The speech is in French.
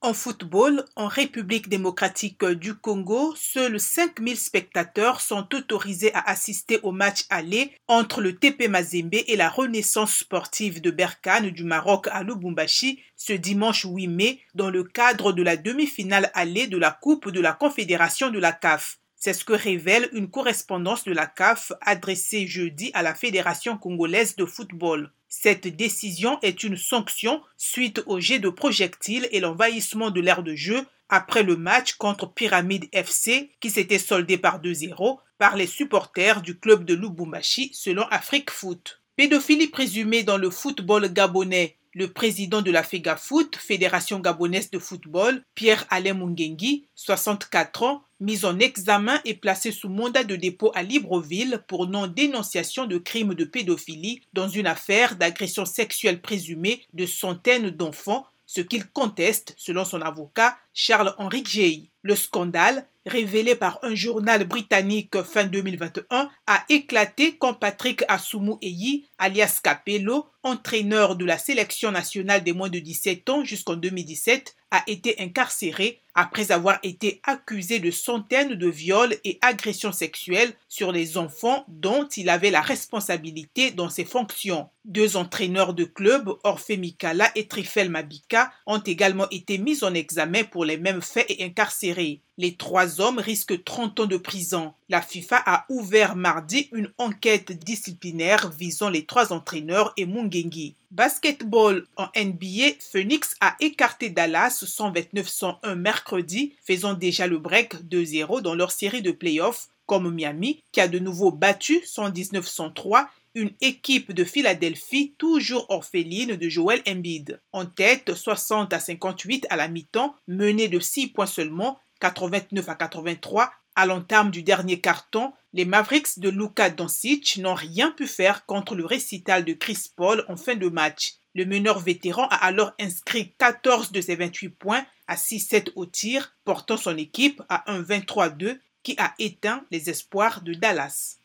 En football, en République démocratique du Congo, seuls 5000 spectateurs sont autorisés à assister au match aller entre le TP Mazembe et la Renaissance sportive de Berkane du Maroc à Lubumbashi ce dimanche 8 mai dans le cadre de la demi-finale aller de la Coupe de la Confédération de la CAF. C'est ce que révèle une correspondance de la CAF adressée jeudi à la Fédération congolaise de football. Cette décision est une sanction suite au jet de projectiles et l'envahissement de l'aire de jeu après le match contre Pyramide FC qui s'était soldé par 2-0 par les supporters du club de Lubumbashi selon Afrique Foot. Pédophilie présumée dans le football gabonais le président de la FEGAFOOT, Fédération gabonaise de football, Pierre-Alain Mungengi, 64 ans, mis en examen et placé sous mandat de dépôt à Libreville pour non-dénonciation de crimes de pédophilie dans une affaire d'agression sexuelle présumée de centaines d'enfants, ce qu'il conteste selon son avocat Charles-Henri Gey. Le scandale, révélé par un journal britannique fin 2021, a éclaté quand Patrick Assoumou Eyi, alias Capello, entraîneur de la sélection nationale des moins de 17 ans jusqu'en 2017, a été incarcéré après avoir été accusé de centaines de viols et agressions sexuelles sur les enfants dont il avait la responsabilité dans ses fonctions. Deux entraîneurs de club, Orphée Mikala et Trifel Mabika, ont également été mis en examen pour les mêmes faits et incarcérés. Les trois hommes risquent 30 ans de prison. La FIFA a ouvert mardi une enquête disciplinaire visant les trois entraîneurs et Mungengi. Basketball en NBA, Phoenix a écarté Dallas 129-101 mercredi, faisant déjà le break 2-0 dans leur série de playoffs, comme Miami, qui a de nouveau battu 119-103 une équipe de Philadelphie toujours orpheline de Joel Embiid. En tête 60 à 58 à la mi-temps, menée de 6 points seulement, 89 à 83 à l'entame du dernier carton, les Mavericks de Luka Doncic n'ont rien pu faire contre le récital de Chris Paul en fin de match. Le meneur vétéran a alors inscrit 14 de ses 28 points à 6-7 au tir, portant son équipe à un 23-2 qui a éteint les espoirs de Dallas.